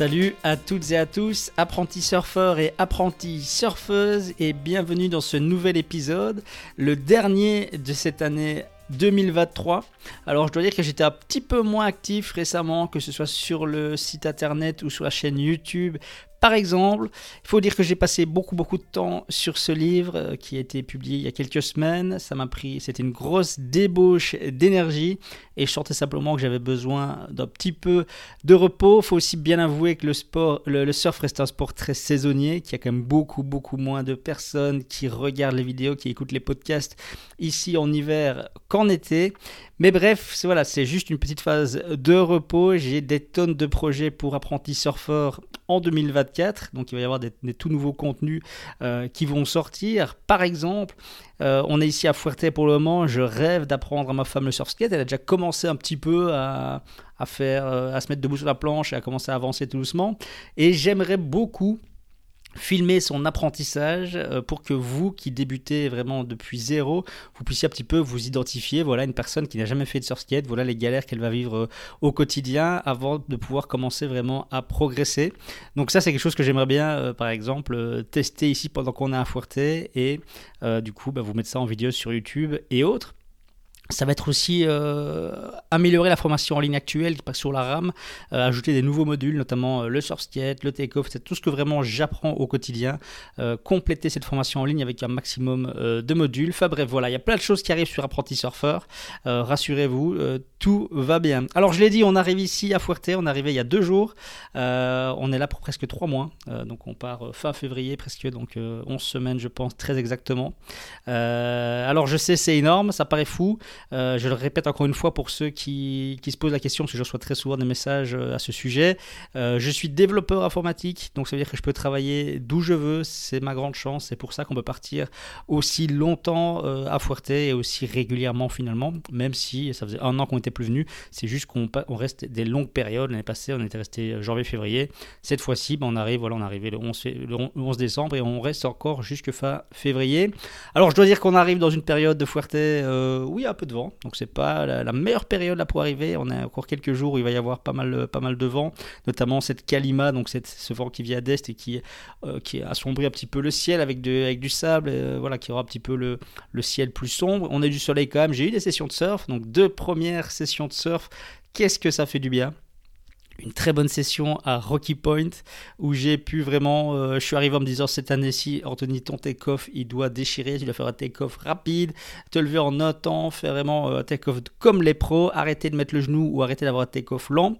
Salut à toutes et à tous, apprentis surfeurs et apprentis surfeuses, et bienvenue dans ce nouvel épisode, le dernier de cette année 2023. Alors je dois dire que j'étais un petit peu moins actif récemment, que ce soit sur le site internet ou sur la chaîne YouTube par exemple, il faut dire que j'ai passé beaucoup beaucoup de temps sur ce livre euh, qui a été publié il y a quelques semaines. Ça m'a pris, c'était une grosse débauche d'énergie et je sentais simplement que j'avais besoin d'un petit peu de repos. Il faut aussi bien avouer que le surf reste un sport très saisonnier, qu'il y a quand même beaucoup beaucoup moins de personnes qui regardent les vidéos, qui écoutent les podcasts ici en hiver qu'en été. Mais bref, c'est juste une petite phase de repos. J'ai des tonnes de projets pour apprentis surfeurs en 2024. Donc il va y avoir des, tout nouveaux contenus euh, qui vont sortir. Par exemple, euh, on est ici à Fuerte pour le moment. Je rêve d'apprendre à ma femme le surf skate. Elle a déjà commencé un petit peu à, faire, euh, à se mettre debout sur la planche et à commencer à avancer tout doucement. Et j'aimerais beaucoup filmer son apprentissage euh, pour que vous qui débutez vraiment depuis zéro, vous puissiez un petit peu vous identifier, voilà une personne qui n'a jamais fait de surf skate, voilà les galères qu'elle va vivre euh, au quotidien avant de pouvoir commencer vraiment à progresser. Donc ça c'est quelque chose que j'aimerais bien euh, par exemple tester ici pendant qu'on est à Fuerte et du coup bah, vous mettre ça en vidéo sur YouTube et autres. Ça va être aussi euh, améliorer la formation en ligne actuelle sur la RAM, euh, ajouter des nouveaux modules, notamment euh, le skate, le take-off, c'est tout ce que vraiment j'apprends au quotidien, compléter cette formation en ligne avec un maximum de modules. Enfin bref, voilà, il y a plein de choses qui arrivent sur Apprenti Surfer. Rassurez-vous, tout va bien. Alors je l'ai dit, on arrive ici à Fuerte, on est arrivé il y a deux jours, on est là pour presque trois mois, donc on part fin février presque, donc 11 semaines je pense très exactement. alors je sais c'est énorme, ça paraît fou. Euh, je le répète encore une fois pour ceux qui, qui, se posent la question, parce que je reçois très souvent des messages euh, à ce sujet. Euh, je suis développeur informatique, donc ça veut dire que je peux travailler d'où je veux, c'est ma grande chance, c'est pour ça qu'on peut partir aussi longtemps à Fuerte et aussi régulièrement finalement, même si ça faisait un an qu'on n'était plus venu, c'est juste qu'on on reste des longues périodes. L'année passée, on était resté janvier-février. Cette fois-ci, ben, on arrive, voilà, on est arrivé le 11, le 11 décembre et on reste encore jusque fin février. Alors je dois dire qu'on arrive dans une période de Fuerte, oui, un de vent, donc c'est pas la, meilleure période là pour arriver. On a encore quelques jours où il va y avoir pas mal, pas mal de vent, notamment cette Kalima, donc cette, ce vent qui vient d'est et qui, euh, qui assombrit un petit peu le ciel avec, de, avec du sable, euh, voilà, qui aura un petit peu le, le ciel plus sombre. On a du soleil quand même. J'ai eu des sessions de surf, donc deux premières sessions de surf. Qu'est-ce que ça fait du bien? Une très bonne session à Rocky Point où j'ai pu vraiment, euh, je suis arrivé en me disant cette année-ci, Anthony, ton take-off, il doit déchirer, tu dois faire un take-off rapide, te lever en temps, faire vraiment euh, un take-off comme les pros, arrêter de mettre le genou ou arrêter d'avoir un take-off lent.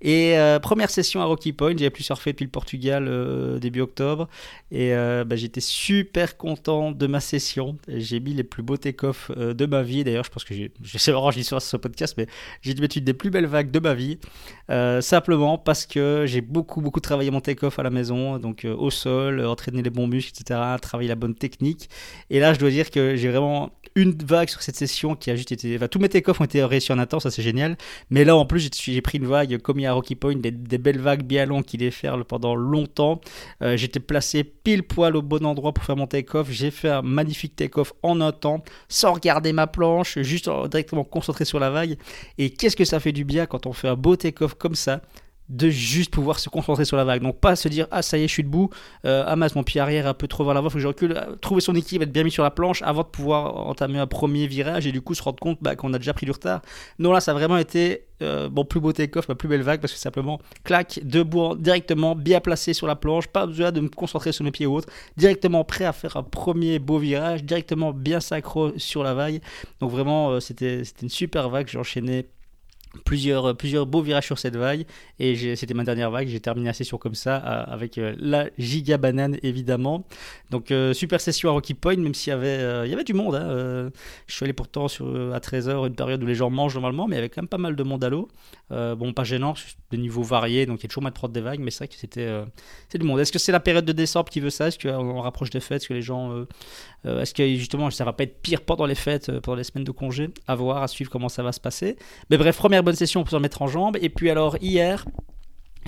Et euh, première session à Rocky Point, j'avais pu surfer depuis le Portugal début octobre et bah, j'étais super content de ma session. J'ai mis les plus beaux take-off de ma vie. D'ailleurs, je pense que j'ai, je sais pas, je l'histoire sur ce podcast, mais j'ai dû mettre une des plus belles vagues de ma vie. ça simplement parce que j'ai beaucoup beaucoup travaillé mon take-off à la maison, donc euh, au sol, euh, entraîner les bons muscles, etc., travailler la bonne technique. Et là, je dois dire que j'ai vraiment une vague sur cette session qui a juste été. Enfin, tous mes take-offs ont été réussis en attente, ça c'est génial. Mais là, en plus, j'ai pris une vague comme il y a à Rocky Point, des, belles vagues bien longues qui faire pendant longtemps. Euh, j'étais placé pile poil au bon endroit pour faire mon take-off. J'ai fait un magnifique take-off en un temps, sans regarder ma planche, juste directement concentré sur la vague. Et qu'est-ce que ça fait du bien quand on fait un beau take-off comme ça? De juste pouvoir se concentrer sur la vague. Donc pas se dire ah ça y est je suis debout, euh, ah mon pied arrière un peu trop vers l'avant, faut que je recule, euh, trouver son équilibre, être bien mis sur la planche avant de pouvoir entamer un premier virage et du coup se rendre compte bah, qu'on a déjà pris du retard. Non là ça a vraiment été euh, mon plus beau take-off, plus belle vague parce que simplement clac, debout directement, bien placé sur la planche, pas besoin de me concentrer sur mes pieds ou autre, directement prêt à faire un premier beau virage, directement bien sacro sur la vague. Donc vraiment euh, c'était une super vague, j'ai enchaîné plusieurs, plusieurs beaux virages sur cette vague. Et c'était ma dernière vague. J'ai terminé la session comme ça euh, avec euh, la giga banane évidemment. Donc euh, super session à Rocky Point même s'il y avait y avait du monde hein, je suis allé pourtant sur, à 13h une période où les gens mangent normalement mais il y avait quand même pas mal de monde à l'eau. Bon pas gênant des niveaux variés donc il y a toujours mal de des vagues mais c'est vrai que c'était c'est du monde. Est-ce que c'est la période de décembre qui veut ça? Est-ce qu'on rapproche des fêtes? Est-ce que les gens est-ce que justement ça va pas être pire pendant les fêtes pendant les semaines de congé? À voir à suivre comment ça va se passer. Mais bref première bonne session pour se remettre en jambes. Et puis alors hier,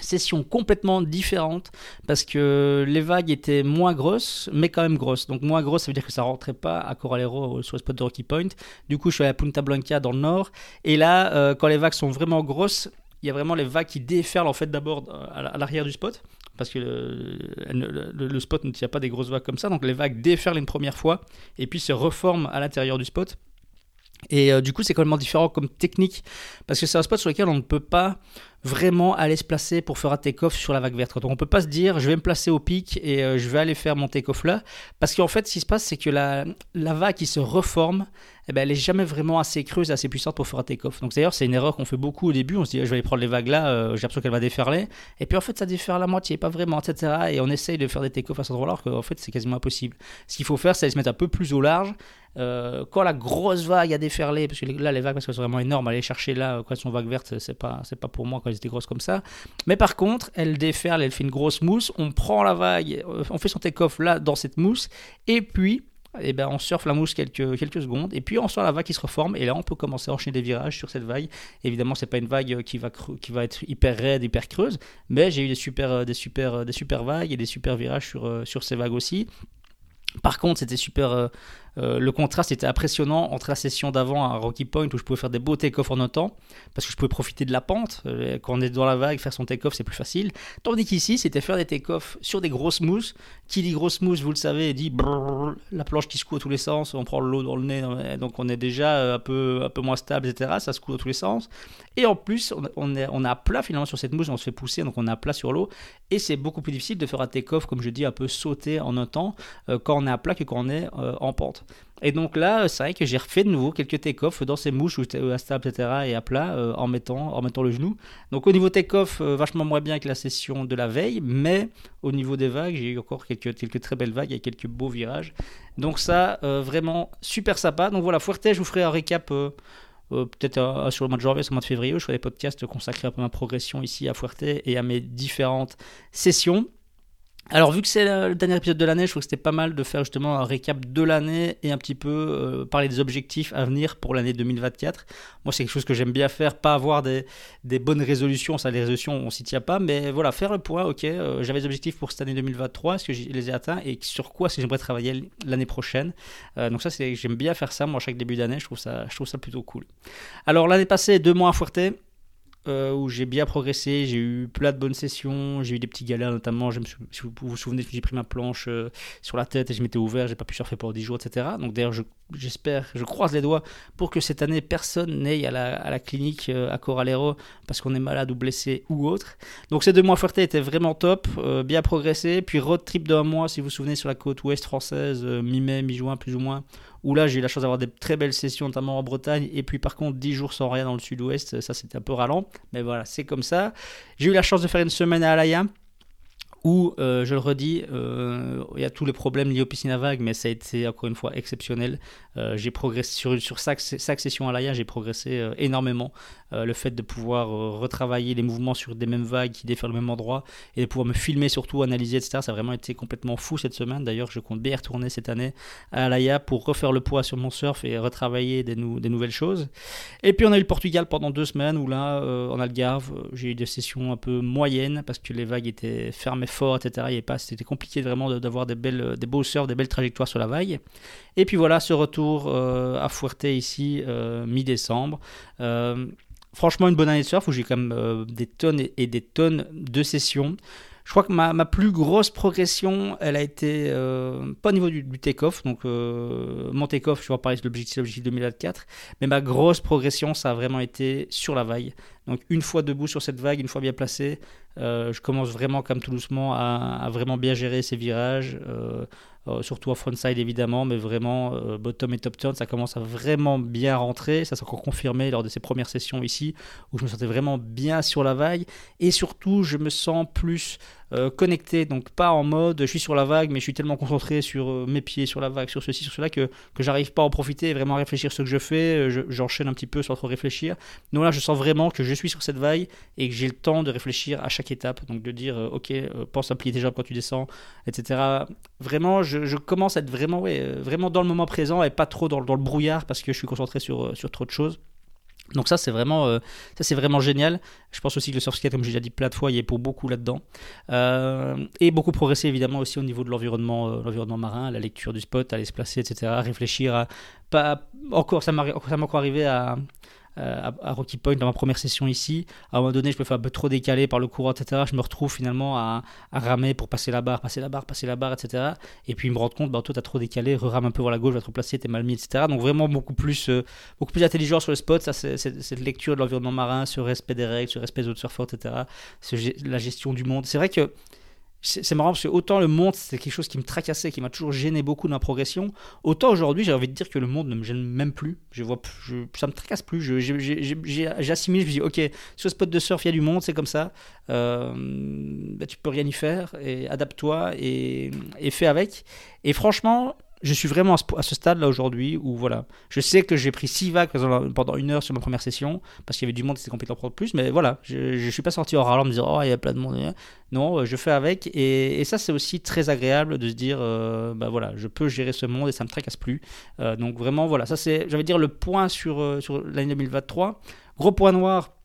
session complètement différente parce que les vagues étaient moins grosses mais quand même grosses. Donc moins grosses ça veut dire que ça rentrait pas à Coralero sur le spot de Rocky Point. Du coup je suis à Punta Blanca dans le nord. Et là euh, quand les vagues sont vraiment grosses il y a vraiment les vagues qui déferlent en fait d'abord euh, à l'arrière du spot. Parce que le, le, spot ne tient pas des grosses vagues comme ça. Donc les vagues déferlent une première fois et puis se reforment à l'intérieur du spot et euh, du coup, c'est complètement différent comme technique parce que c'est un spot sur lequel on ne peut pas vraiment aller se placer pour faire un take-off sur la vague verte. Donc on peut pas se dire je vais me placer au pic et euh, je vais aller faire mon take-off là parce qu'en fait ce qui se passe c'est que la, la vague qui se reforme eh ben, elle est jamais vraiment assez creuse, assez puissante pour faire un take-off. Donc d'ailleurs, c'est une erreur qu'on fait beaucoup au début. On se dit, je vais aller prendre les vagues là, euh, j'ai l'impression qu'elle va déferler. Et puis en fait, ça déferle la moitié, pas vraiment, etc. Et on essaye de faire des take-offs à cet endroit-là, qu'en fait, c'est quasiment impossible. Ce qu'il faut faire, c'est se mettre un peu plus au large. Euh, quand la grosse vague a déferlé, parce que là, les vagues, parce qu'elles sont vraiment énormes, aller chercher là, quand elles sont vagues vertes, c'est pas, pas pour moi elles étaient grosses comme ça. Mais par contre, elle déferle, elle fait une grosse mousse. On prend la vague, euh, on fait son take-off là, dans cette mousse. Et puis, et eh ben on surfe la mousse quelques, quelques secondes et puis on sent la vague qui se reforme et là on peut commencer à enchaîner des virages sur cette vague. Évidemment, c'est pas une vague qui va, qui va être hyper raide, hyper creuse, mais j'ai eu des super, des, super, des super vagues et des super virages sur, euh, sur ces vagues aussi. Par contre, c'était super, euh, euh, le contraste était impressionnant entre la session d'avant à Rocky Point où je pouvais faire des beaux take-off en temps parce que je pouvais profiter de la pente. Euh, quand on est dans la vague, faire son take-off c'est plus facile. Tandis qu'ici, c'était faire des take-off sur des grosses mousses. Qui dit grosse mousse, vous le savez, dit la planche qui secoue à tous les sens, on prend l'eau dans le nez, donc on est déjà euh, un peu, un peu moins stable, etc. Ça secoue dans tous les sens. Et en plus, on, est, on a plat finalement sur cette mousse, on se fait pousser, donc on a plat sur l'eau. Et c'est beaucoup plus difficile de faire un take-off, comme je dis, un peu sauter en un temps quand on est à plat que quand on est en pente. Et donc là, c'est vrai que j'ai refait de nouveau quelques take-off dans ces mouches à stable, etc. et à plat euh, en, mettant, en mettant le genou. Donc au niveau take-off, euh, vachement moins bien que la session de la veille, mais au niveau des vagues, j'ai eu encore quelques, très belles vagues et quelques beaux virages. Donc ça, euh, vraiment super sympa. Donc voilà, Fuerte, je vous ferai un récap. peut-être sur le mois de janvier, sur le mois de février, je ferai des podcasts consacrés à ma progression ici à Fuerte et à mes différentes sessions. Alors vu que c'est le dernier épisode de l'année, je trouve que c'était pas mal de faire justement un récap de l'année et un petit peu euh, parler des objectifs à venir pour l'année 2024. Moi c'est quelque chose que j'aime bien faire, pas avoir des, bonnes résolutions, ça les résolutions on s'y tient pas, mais voilà, faire le point, ok, euh, j'avais des objectifs pour cette année 2023, est-ce que je les ai atteints et sur quoi est-ce que j'aimerais travailler l'année prochaine? Euh, donc ça c'est j'aime bien faire ça moi chaque début d'année, je trouve ça, je trouve ça plutôt cool. Alors l'année passée, deux mois à Fuerte, euh, où j'ai bien progressé, j'ai eu plein de bonnes sessions, j'ai eu des petits galères notamment, je si vous vous souvenez, j'ai pris ma planche euh, sur la tête et je m'étais ouvert, j'ai pas pu surfer pendant 10 jours, etc. Donc d'ailleurs, j'espère, je, croise les doigts pour que cette année, personne n'aille à la, clinique euh, à Coralero parce qu'on est malade ou blessé ou autre. Donc ces deux mois Fuerte étaient vraiment top, bien progressé, puis road trip d'un mois, si vous vous souvenez, sur la côte ouest française, mi-mai, mi-juin plus ou moins, où là j'ai eu la chance d'avoir des très belles sessions, notamment en Bretagne, et puis par contre 10 jours sans rien dans le sud-ouest, ça c'était un peu ralent, mais voilà, c'est comme ça. J'ai eu la chance de faire une semaine à Alaya, où, euh, je le redis, euh, il y a tous les problèmes liés aux piscines à vagues, mais ça a été encore une fois exceptionnel. Euh, j'ai progressé sur, sur chaque, session à l'AIA, j'ai progressé énormément. le fait de pouvoir retravailler les mouvements sur des mêmes vagues qui défèrent le même endroit et de pouvoir me filmer, surtout analyser, etc. Ça a vraiment été complètement fou cette semaine. D'ailleurs, je compte bien retourner cette année à l'AIA pour refaire le poids sur mon surf et retravailler des, des, nouvelles choses. Et puis, on a eu le Portugal pendant deux semaines où là, en Algarve, j'ai eu des sessions un peu moyennes parce que les vagues étaient fermées fort, etc. Il pas, c'était compliqué vraiment d'avoir des, belles, des beaux surfs, des belles trajectoires sur la vague. Et puis voilà, ce retour euh, à Fuerte ici, euh, mi-décembre. Euh, franchement une bonne année de surf où j'ai quand même des tonnes et, des tonnes de sessions. Je crois que ma, plus grosse progression, elle a été pas au niveau du, take-off, donc mon take-off, je parler de l'objectif, l'objectif 2024, mais ma grosse progression, ça a vraiment été sur la vague. Donc une fois debout sur cette vague, une fois bien placé, je commence vraiment comme tout doucement à, vraiment bien gérer ces virages. Euh, surtout en frontside évidemment, mais vraiment euh, bottom et top turn, ça commence à vraiment bien rentrer. Ça s'est encore confirmé lors de ces premières sessions ici, où je me sentais vraiment bien sur la vague. Et surtout, je me sens plus euh, connecté, donc pas en mode je suis sur la vague, mais je suis tellement concentré sur mes pieds, sur la vague, sur ceci, sur cela, que, que j'arrive pas à en profiter et vraiment à réfléchir ce que je fais. J'enchaîne un petit peu sans trop réfléchir. Donc là, je sens vraiment que je suis sur cette vague et que j'ai le temps de réfléchir à chaque étape. Donc de dire, ok, pense à plier jambes quand tu descends, etc. Vraiment, je commence à être vraiment, ouais, euh, vraiment dans le moment présent et pas trop dans, dans, le brouillard parce que je suis concentré sur, euh, sur trop de choses. Donc ça c'est vraiment euh, ça c'est vraiment génial. Je pense aussi que le surf skate comme j'ai déjà dit plein de fois il y est pour beaucoup là-dedans et beaucoup progresser évidemment aussi au niveau de l'environnement l'environnement marin, la lecture du spot, aller se placer etc, réfléchir à pas encore ça m'a encore arrivé à euh, à, Rocky Point dans ma première session ici. À un moment donné, je me fais un peu trop décaler par le courant, etc. Je me retrouve finalement à, ramer pour passer la barre, passer la barre, passer la barre, etc. Et puis me rendre compte, bah, toi, t'as trop décalé, re-rame un peu vers la gauche, va te replacer, t'es mal mis, etc. Donc vraiment beaucoup plus, euh, beaucoup plus intelligent sur le spot. Ça, cette lecture de l'environnement marin, ce respect des règles, ce respect des autres surfeurs, etc. la gestion du monde. C'est vrai que c'est marrant parce que autant le monde c'est quelque chose qui me tracassait, qui m'a toujours gêné beaucoup dans ma progression, autant aujourd'hui j'ai envie de dire que le monde ne me gêne même plus. Je vois, ça me tracasse plus. J'assimile, je, me dis ok, sur ce spot de surf il y a du monde, c'est comme ça. Euh, bah, tu peux rien y faire et adapte-toi et, et fais avec. Et franchement, je suis vraiment à ce stade là aujourd'hui où voilà, je sais que j'ai pris 6 vagues pendant une heure sur ma première session parce qu'il y avait du monde qui était complètement pour plus, mais voilà, je, je suis pas sorti en râlant en me disant oh il y a plein de monde. Non, je fais avec et, ça c'est aussi très agréable de se dire euh, bah voilà, je peux gérer ce monde et ça me tracasse plus. Euh, donc vraiment voilà, ça c'est, j'allais dire le point sur, euh, sur l'année 2023. Gros point noir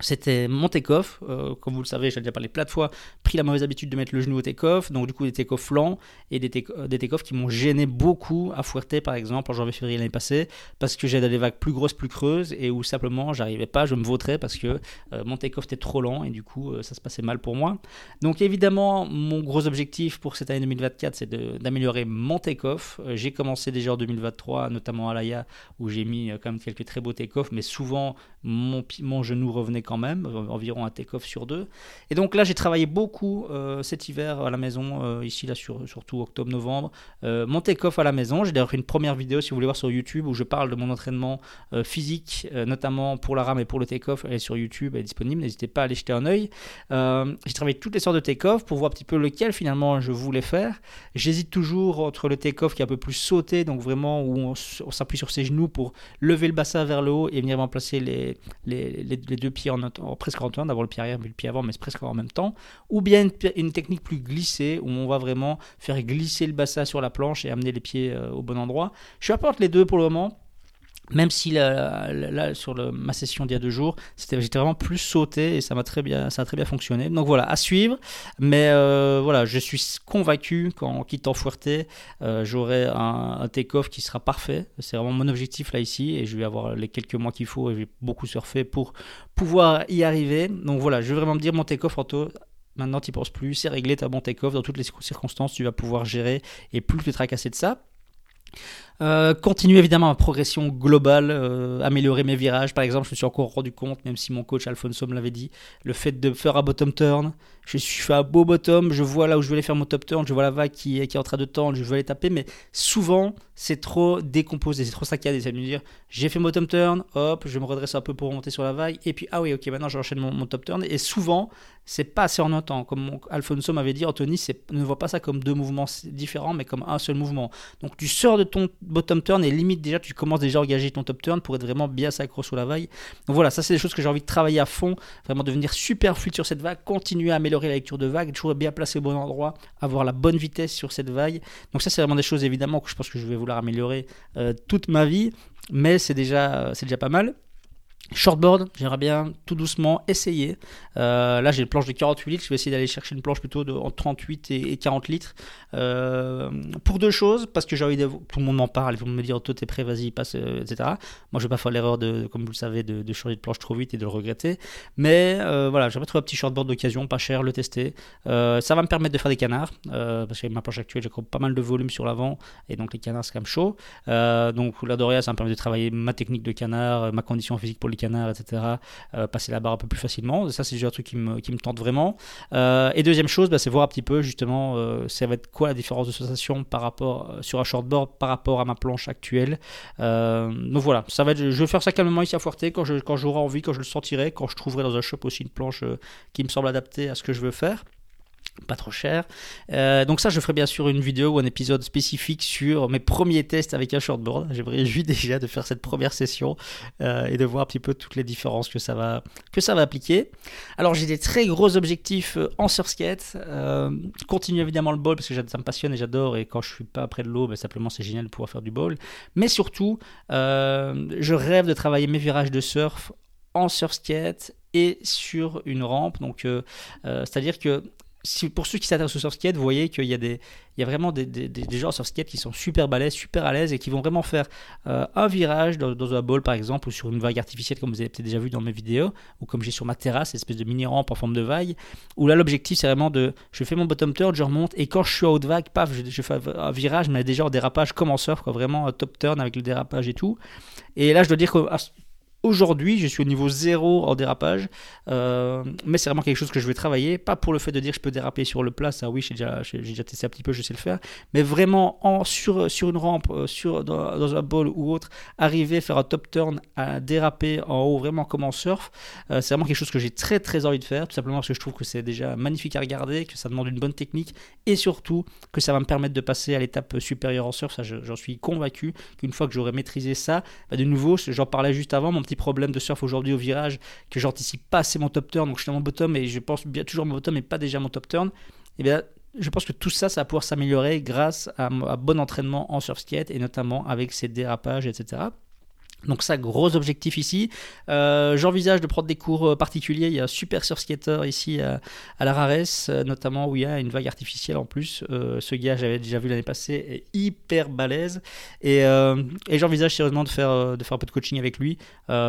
c'était mon take-off, euh, comme vous le savez, j'ai déjà parlé plein de fois, pris la mauvaise habitude de mettre le genou au take-off, donc du coup des take-off lents et des take-off qui m'ont gêné beaucoup à Fuerte par exemple en janvier-février l'année passée, parce que j'ai des vagues plus grosses, plus creuses et où simplement j'arrivais pas, je me vautrais parce que euh, mon take-off était trop lent et du coup euh, ça se passait mal pour moi. Donc évidemment, mon gros objectif pour cette année 2024 c'est d'améliorer mon take-off. j'ai commencé déjà en 2023, notamment à l'AIA où j'ai mis quand même quelques très beaux take-off, mais souvent mon, mon genou revenait quand même, environ un take-off sur deux. Et donc là, j'ai travaillé beaucoup euh, cet hiver à la maison, euh, ici, là, sur, surtout octobre-novembre. Euh, mon take-off à la maison, j'ai d'ailleurs fait une première vidéo, si vous voulez voir sur YouTube, où je parle de mon entraînement physique, notamment pour la rame et pour le take-off. Elle est sur YouTube, elle est disponible, n'hésitez pas à aller jeter un œil. j'ai travaillé toutes les sortes de take-off pour voir un petit peu lequel finalement je voulais faire. J'hésite toujours entre le take-off qui est un peu plus sauté, donc vraiment où on, s'appuie sur ses genoux pour lever le bassin vers le haut et venir remplacer les, les deux pieds en presque en temps, d'avoir le pied arrière mais le pied avant, mais presque en même temps, ou bien une, technique plus glissée où on va vraiment faire glisser le bassin sur la planche et amener les pieds euh, au bon endroit. Je apporte les deux pour le moment. Même si là, sur ma session d'il y a deux jours, j'étais vraiment plus sauté et ça m'a très bien, ça a très bien fonctionné. Donc voilà, à suivre. Mais euh, voilà, je suis convaincu qu'en quittant Fuerte, euh, j'aurai un, take-off qui sera parfait. C'est vraiment mon objectif là ici et je vais avoir les quelques mois qu'il faut et je vais beaucoup surfer pour pouvoir y arriver. Donc voilà, je vais vraiment me dire mon take-off, Maintenant, tu penses plus, c'est réglé, tu as bon take-off, dans toutes les circonstances, tu vas pouvoir gérer et plus te tracasser de ça. Euh, continuer évidemment ma progression globale, euh, améliorer mes virages. Par exemple, je me suis encore rendu compte, même si mon coach Alfonso me l'avait dit, le fait de faire un bottom turn. Je suis fait un beau bottom, je vois là où je vais faire mon top turn, je vois la vague qui, est en train de tendre, je veux aller taper, mais souvent c'est trop décomposé, c'est trop saccadé. De me dire, j'ai fait mon bottom turn, hop, je me redresse un peu pour remonter sur la vague, et puis ah oui, ok, maintenant j'enchaîne mon, mon top turn. Et souvent, c'est pas assez en temps. Comme Alfonso m'avait dit, Anthony, ne voit pas ça comme deux mouvements différents, mais comme un seul mouvement. Donc tu sors de ton bottom turn et limite déjà tu commences déjà à engager ton top turn pour être vraiment bien sacro sous la vague. Donc voilà, ça c'est des choses que j'ai envie de travailler à fond, vraiment devenir super fluide sur cette vague, continuer à améliorer la lecture de vague, toujours bien placer au bon endroit, avoir la bonne vitesse sur cette vague. Donc ça c'est vraiment des choses évidemment que je pense que je vais vouloir améliorer euh, toute ma vie, mais c'est déjà, c'est déjà pas mal. Shortboard, j'aimerais bien tout doucement essayer. Euh, là, j'ai une planche de 48 litres. Je vais essayer d'aller chercher une planche plutôt de entre 38 et, 40 litres. Euh, pour deux choses, parce que j'ai envie de. Tout le monde m'en parle. Ils vont me dire, toi, t'es prêt, vas-y, passe, euh, etc. Moi, je vais pas faire l'erreur, de, comme vous le savez, de, changer de planche trop vite et de le regretter. Mais voilà, j'aimerais trouver un petit shortboard d'occasion, pas cher, le tester. ça va me permettre de faire des canards, parce qu'avec ma planche actuelle, j'ai pas mal de volume sur l'avant. Et donc, les canards, c'est quand même chaud. donc, la Doria, ça me permet de travailler ma technique de canard, ma condition physique pour les canards, etc. Euh, passer la barre un peu plus facilement. Ça, c'est déjà un truc qui me, tente vraiment. Euh, et deuxième chose, bah, c'est voir un petit peu justement, euh, ça va être quoi la différence de sensation par rapport sur un shortboard par rapport à ma planche actuelle. donc voilà, ça va je vais faire ça calmement ici à je quand j'aurai envie, quand je le sentirai, quand je trouverai dans un shop aussi une planche qui me semble adaptée à ce que je veux faire pas trop cher. Euh, donc ça, je ferai bien sûr une vidéo ou un épisode spécifique sur mes premiers tests avec un shortboard. J'ai réjoui déjà de faire cette première session euh, et de voir un petit peu toutes les différences que ça va, que ça va appliquer. Alors j'ai des très gros objectifs euh, en surskate. Euh, continue évidemment le ball parce que ça me passionne et j'adore. Et quand je suis pas près de l'eau, ben, simplement c'est génial de pouvoir faire du ball. Mais surtout, je rêve de travailler mes virages de surf en surskate et sur une rampe. Donc, c'est-à-dire que pour ceux qui s'intéressent au surskate, vous voyez qu'il y a, vraiment des, gens sur skate qui sont super balèzes, super à l'aise et qui vont vraiment faire euh, un virage dans, un bol par exemple ou sur une vague artificielle comme vous avez peut-être déjà vu dans mes vidéos ou comme j'ai sur ma terrasse, espèce de mini rampe en forme de vague. Où là l'objectif c'est vraiment de, je fais mon bottom turn, je remonte et quand je suis à haute vague, paf, je, fais un virage mais déjà en dérapage comme en surf, vraiment un top turn avec le dérapage et tout. Et là je dois dire que Aujourd'hui, je suis au niveau zéro en dérapage, euh, mais c'est vraiment quelque chose que je vais travailler. Pas pour le fait de dire que je peux déraper sur le plat, ça oui, j'ai déjà, testé un petit peu, je sais le faire, mais vraiment en, sur, une rampe, euh, dans, un bol ou autre, arriver, faire un top turn, à déraper en haut, vraiment comme en surf, euh, c'est vraiment quelque chose que j'ai très très envie de faire, tout simplement parce que je trouve que c'est déjà magnifique à regarder, que ça demande une bonne technique et surtout que ça va me permettre de passer à l'étape supérieure en surf. Ça, j'en suis convaincu qu'une fois que j'aurai maîtrisé ça, bah, de nouveau, j'en parlais juste avant, mon petit problème de surf aujourd'hui au virage, que j'anticipe pas assez mon top turn, donc je suis dans mon bottom et je pense bien toujours mon bottom et pas déjà mon top turn, et eh bien je pense que tout ça, ça va pouvoir s'améliorer grâce à un bon entraînement en surf skate et notamment avec ses dérapages, etc. Donc ça, gros objectif ici. Euh, j'envisage de prendre des cours euh, particuliers. Il y a un super surskater ici à, la Rares, euh, notamment où il y a une vague artificielle en plus. ce gars, j'avais déjà vu l'année passée, est hyper balèze. Et, et j'envisage sérieusement de faire, de faire un peu de coaching avec lui,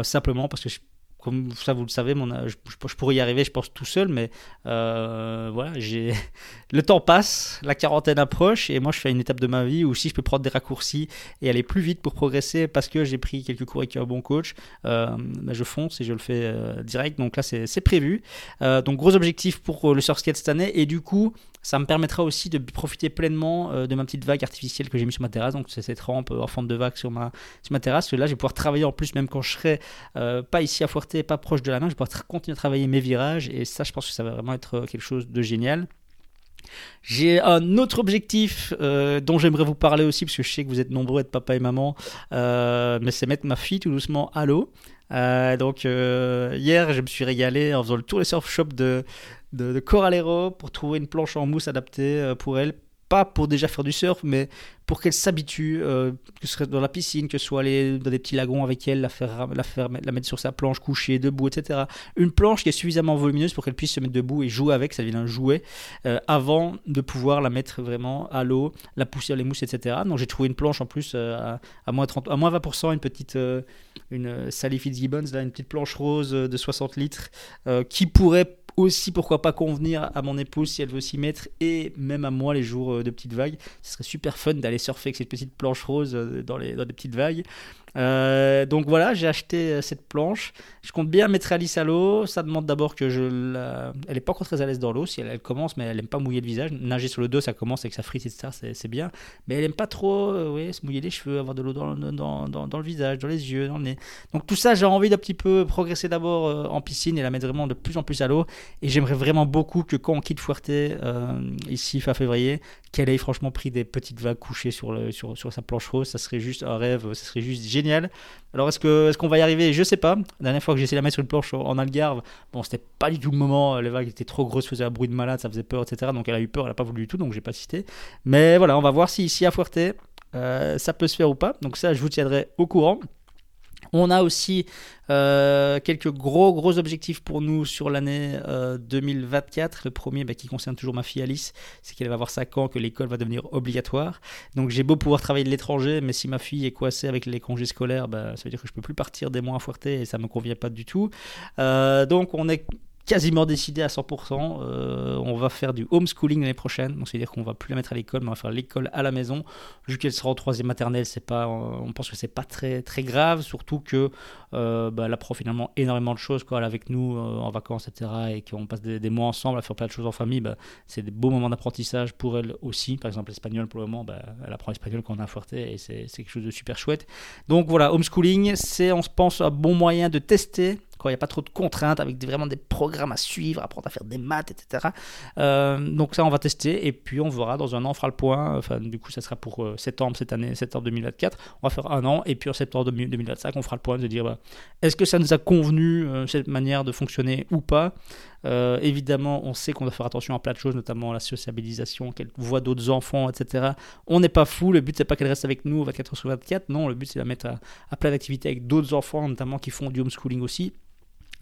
simplement parce que je comme ça vous le savez, je, pourrais y arriver, je pense, tout seul, mais euh, voilà, le temps passe, la quarantaine approche, et moi je fais une étape de ma vie où si je peux prendre des raccourcis et aller plus vite pour progresser parce que j'ai pris quelques cours avec un bon coach, euh, ben, je fonce et je le fais euh, direct. Donc là, c'est prévu. donc gros objectif pour le surskate cette année, et du coup, ça me permettra aussi de profiter pleinement de ma petite vague artificielle que j'ai mis sur ma terrasse. Donc c'est cette rampe en forme de vague sur ma, sur ma terrasse. Là, je vais pouvoir travailler en plus, même quand je serai pas ici à Fort pas proche de la main, je pourrais continuer à travailler mes virages et ça, je pense que ça va vraiment être euh, quelque chose de génial. J'ai un autre objectif euh, dont j'aimerais vous parler aussi, parce que je sais que vous êtes nombreux à être papa et maman, euh, mais c'est mettre ma fille tout doucement à l'eau. donc hier, je me suis régalé en faisant le tour des surf shop de, de, Coralero pour trouver une planche en mousse adaptée pour elle pas pour déjà faire du surf, mais pour qu'elle s'habitue, euh, que ce soit dans la piscine, que ce soit aller dans des petits lagons avec elle, la faire, la mettre sur sa planche, coucher, debout, etc. Une planche qui est suffisamment volumineuse pour qu'elle puisse se mettre debout et jouer avec, ça devient un jouet, euh, avant de pouvoir la mettre vraiment à l'eau, la pousser les mousses, etc. Donc j'ai trouvé une planche en plus euh, à, moins 30, à moins 20%, une petite, une Sally Fitzgibbons, là, une petite planche rose de 60 litres, qui pourrait aussi pourquoi pas convenir à mon épouse si elle veut s'y mettre et même à moi les jours euh, de petites vagues. Ce serait super fun d'aller surfer avec cette petite planche rose euh, dans les, dans les petites vagues. Euh, donc voilà, j'ai acheté euh, cette planche. Je compte bien mettre Alice à l'eau. Ça demande d'abord que je la... Elle n'est pas encore très à l'aise dans l'eau. Si elle, commence, mais elle n'aime pas mouiller le visage. Nager sur le dos, ça commence avec sa frite, etc. C'est bien. Mais elle n'aime pas trop euh, se mouiller les cheveux, avoir de l'eau dans, le visage, dans les yeux, dans le nez. Donc tout ça, j'ai envie d'un petit peu progresser d'abord en piscine et la mettre vraiment de plus en plus à l'eau. Et j'aimerais vraiment beaucoup que quand on quitte Fuerte, ici fin février, qu'elle ait franchement pris des petites vagues couchées sur, sur sa planche rose. Ça serait juste un rêve, ça serait juste Alors est-ce que est-ce qu'on va y arriver? Je sais pas. La dernière fois que j'ai essayé de la mettre sur une planche en Algarve, bon, c'était pas du tout le moment. Les vagues étaient trop grosses, faisaient un bruit de malade, ça faisait peur, etc. Donc elle a eu peur, elle a pas voulu du tout, donc j'ai pas cité. Mais voilà, on va voir si ici à Fuerte, euh, ça peut se faire ou pas. Donc ça, je vous tiendrai au courant. On a aussi euh, quelques gros gros objectifs pour nous sur l'année 2024. Euh, Le premier bah, qui concerne toujours ma fille Alice, c'est qu'elle va avoir 5 ans, que l'école va devenir obligatoire. Donc j'ai beau pouvoir travailler de l'étranger, mais si ma fille est coincée avec les congés scolaires, bah, ça veut dire que je peux plus partir des mois à Fuerte et ça me convient pas du tout. Euh, donc on est quasiment décidé à 100%. Euh, on va faire du homeschooling l'année prochaine, donc c'est-à-dire qu'on va plus la mettre à l'école, mais on va faire l'école à la maison. Vu qu'elle sera en troisième maternelle, c'est pas, on pense que c'est pas très très grave, surtout que euh, bah, elle apprend finalement énormément de choses quoi, elle est avec nous euh, en vacances, etc. Et qu'on passe des, mois ensemble à faire plein de choses en famille. Bah, c'est des beaux moments d'apprentissage pour elle aussi. Par exemple, l'espagnol pour le moment, bah, elle apprend l'espagnol quand on a Fuerté et c'est quelque chose de super chouette. Donc voilà, homeschooling, c'est on se pense un bon moyen de tester quand il n'y a pas trop de contraintes, avec vraiment des programmes à suivre, apprendre à faire des maths, etc. Euh, donc ça, on va tester, et puis on verra, dans un an, on fera le point, enfin du coup, ça sera pour euh, septembre cette année, septembre 2024, on va faire un an, et puis en septembre 2025, on fera le point de dire, bah, est-ce que ça nous a convenu, euh, cette manière de fonctionner ou pas? Évidemment, on sait qu'on doit faire attention à plein de choses, notamment la sociabilisation, qu'elle voit d'autres enfants, etc. On n'est pas fou, le but c'est pas qu'elle reste avec nous 24 h sur 24, non, le but c'est de la mettre à, à plein d'activités avec d'autres enfants, notamment qui font du homeschooling aussi.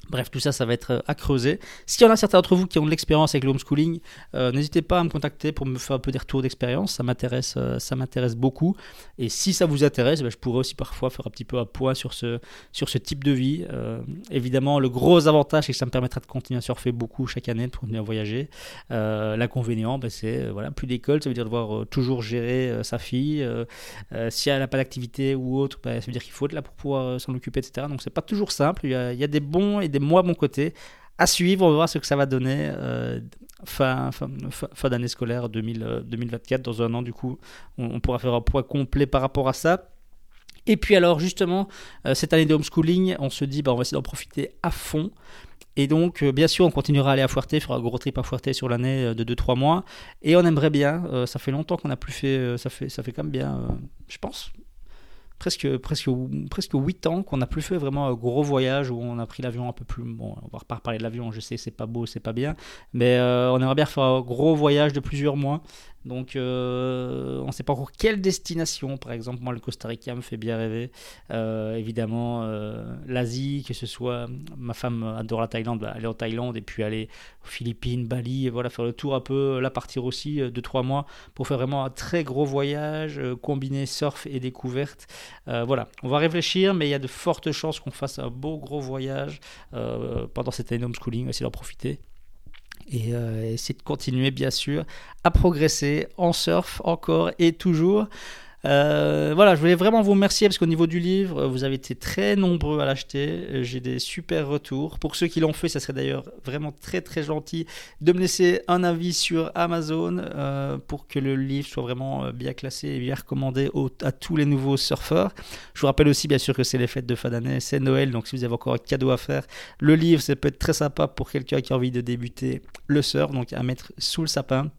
Bref, tout ça, ça va être euh, à creuser. S'il y en a certains d'entre vous qui ont de l'expérience avec le homeschooling, euh, n'hésitez pas à me contacter pour me faire un peu des retours d'expérience. Ça m'intéresse, euh, ça m'intéresse beaucoup. Et si ça vous intéresse, ben, je pourrais aussi parfois faire un petit peu un poids sur ce, sur ce type de vie. évidemment, le gros avantage, c'est que ça me permettra de continuer à surfer beaucoup chaque année, de continuer à voyager. l'inconvénient, ben, c'est voilà, plus d'école, ça veut dire devoir toujours gérer sa fille. si elle n'a pas d'activité ou autre, ben, ça veut dire qu'il faut être là pour pouvoir s'en occuper, etc. Donc c'est pas toujours simple. Il y, a, il y a des bons et des moi, mon côté, à suivre. On va voir ce que ça va donner euh, fin, fin, fin, d'année scolaire 2000, 2024. Euh, Dans un an, du coup, on, pourra faire un point complet par rapport à ça. Et puis alors justement, euh, cette année de homeschooling, on se dit, bah, on va essayer d'en profiter à fond. Et donc, bien sûr, on continuera à aller à Fuerte, fera un gros trip à Fuerte sur l'année de 2-3 mois. Et on aimerait bien, ça fait longtemps qu'on n'a plus fait, ça fait, ça fait quand même bien, je pense, presque, presque, presque 8 ans qu'on n'a plus fait vraiment un gros voyage où on a pris l'avion un peu plus. Bon, on va pas reparler de l'avion, je sais, c'est pas beau, c'est pas bien, mais euh, on aimerait bien faire un gros voyage de plusieurs mois donc, euh, on ne sait pas encore quelle destination. Par exemple, moi, le Costa Rica me fait bien rêver. Euh, évidemment, euh, l'Asie, que ce soit ma femme adore la Thaïlande, bah, aller en Thaïlande et puis aller aux Philippines, Bali, voilà, faire le tour un peu, là partir aussi de trois mois pour faire vraiment un très gros voyage, combiné surf et découverte. voilà, on va réfléchir, mais il y a de fortes chances qu'on fasse un beau gros voyage pendant cette année homeschooling, on va essayer d'en profiter et euh, essayer de continuer bien sûr à progresser en surf encore et toujours. Euh, voilà, je voulais vraiment vous remercier parce qu'au niveau du livre, vous avez été très nombreux à l'acheter. J'ai des super retours. Pour ceux qui l'ont fait, ça serait d'ailleurs vraiment très très gentil de me laisser un avis sur Amazon euh, pour que le livre soit vraiment euh, bien classé et bien recommandé à tous les nouveaux surfeurs. Je vous rappelle aussi bien sûr que c'est les fêtes de fin d'année, c'est Noël, donc si vous avez encore un cadeau à faire, le livre, ça peut être très sympa pour quelqu'un qui a envie de débuter le surf, donc à mettre sous le sapin.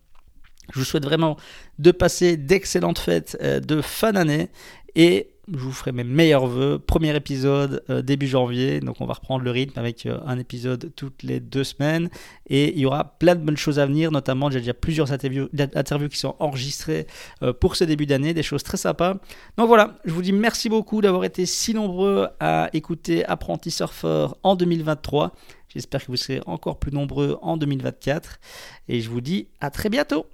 Je vous souhaite vraiment de passer d'excellentes fêtes euh, de fin d'année et je vous ferai mes meilleurs voeux. Premier épisode euh, début janvier, donc on va reprendre le rythme avec euh, un épisode toutes les deux semaines et il y aura plein de bonnes choses à venir, notamment j'ai déjà plusieurs interviews, qui sont enregistrées pour ce début d'année, des choses très sympas. Donc voilà, je vous dis merci beaucoup d'avoir été si nombreux à écouter Apprenti Surfer en 2023. J'espère que vous serez encore plus nombreux en 2024 et je vous dis à très bientôt.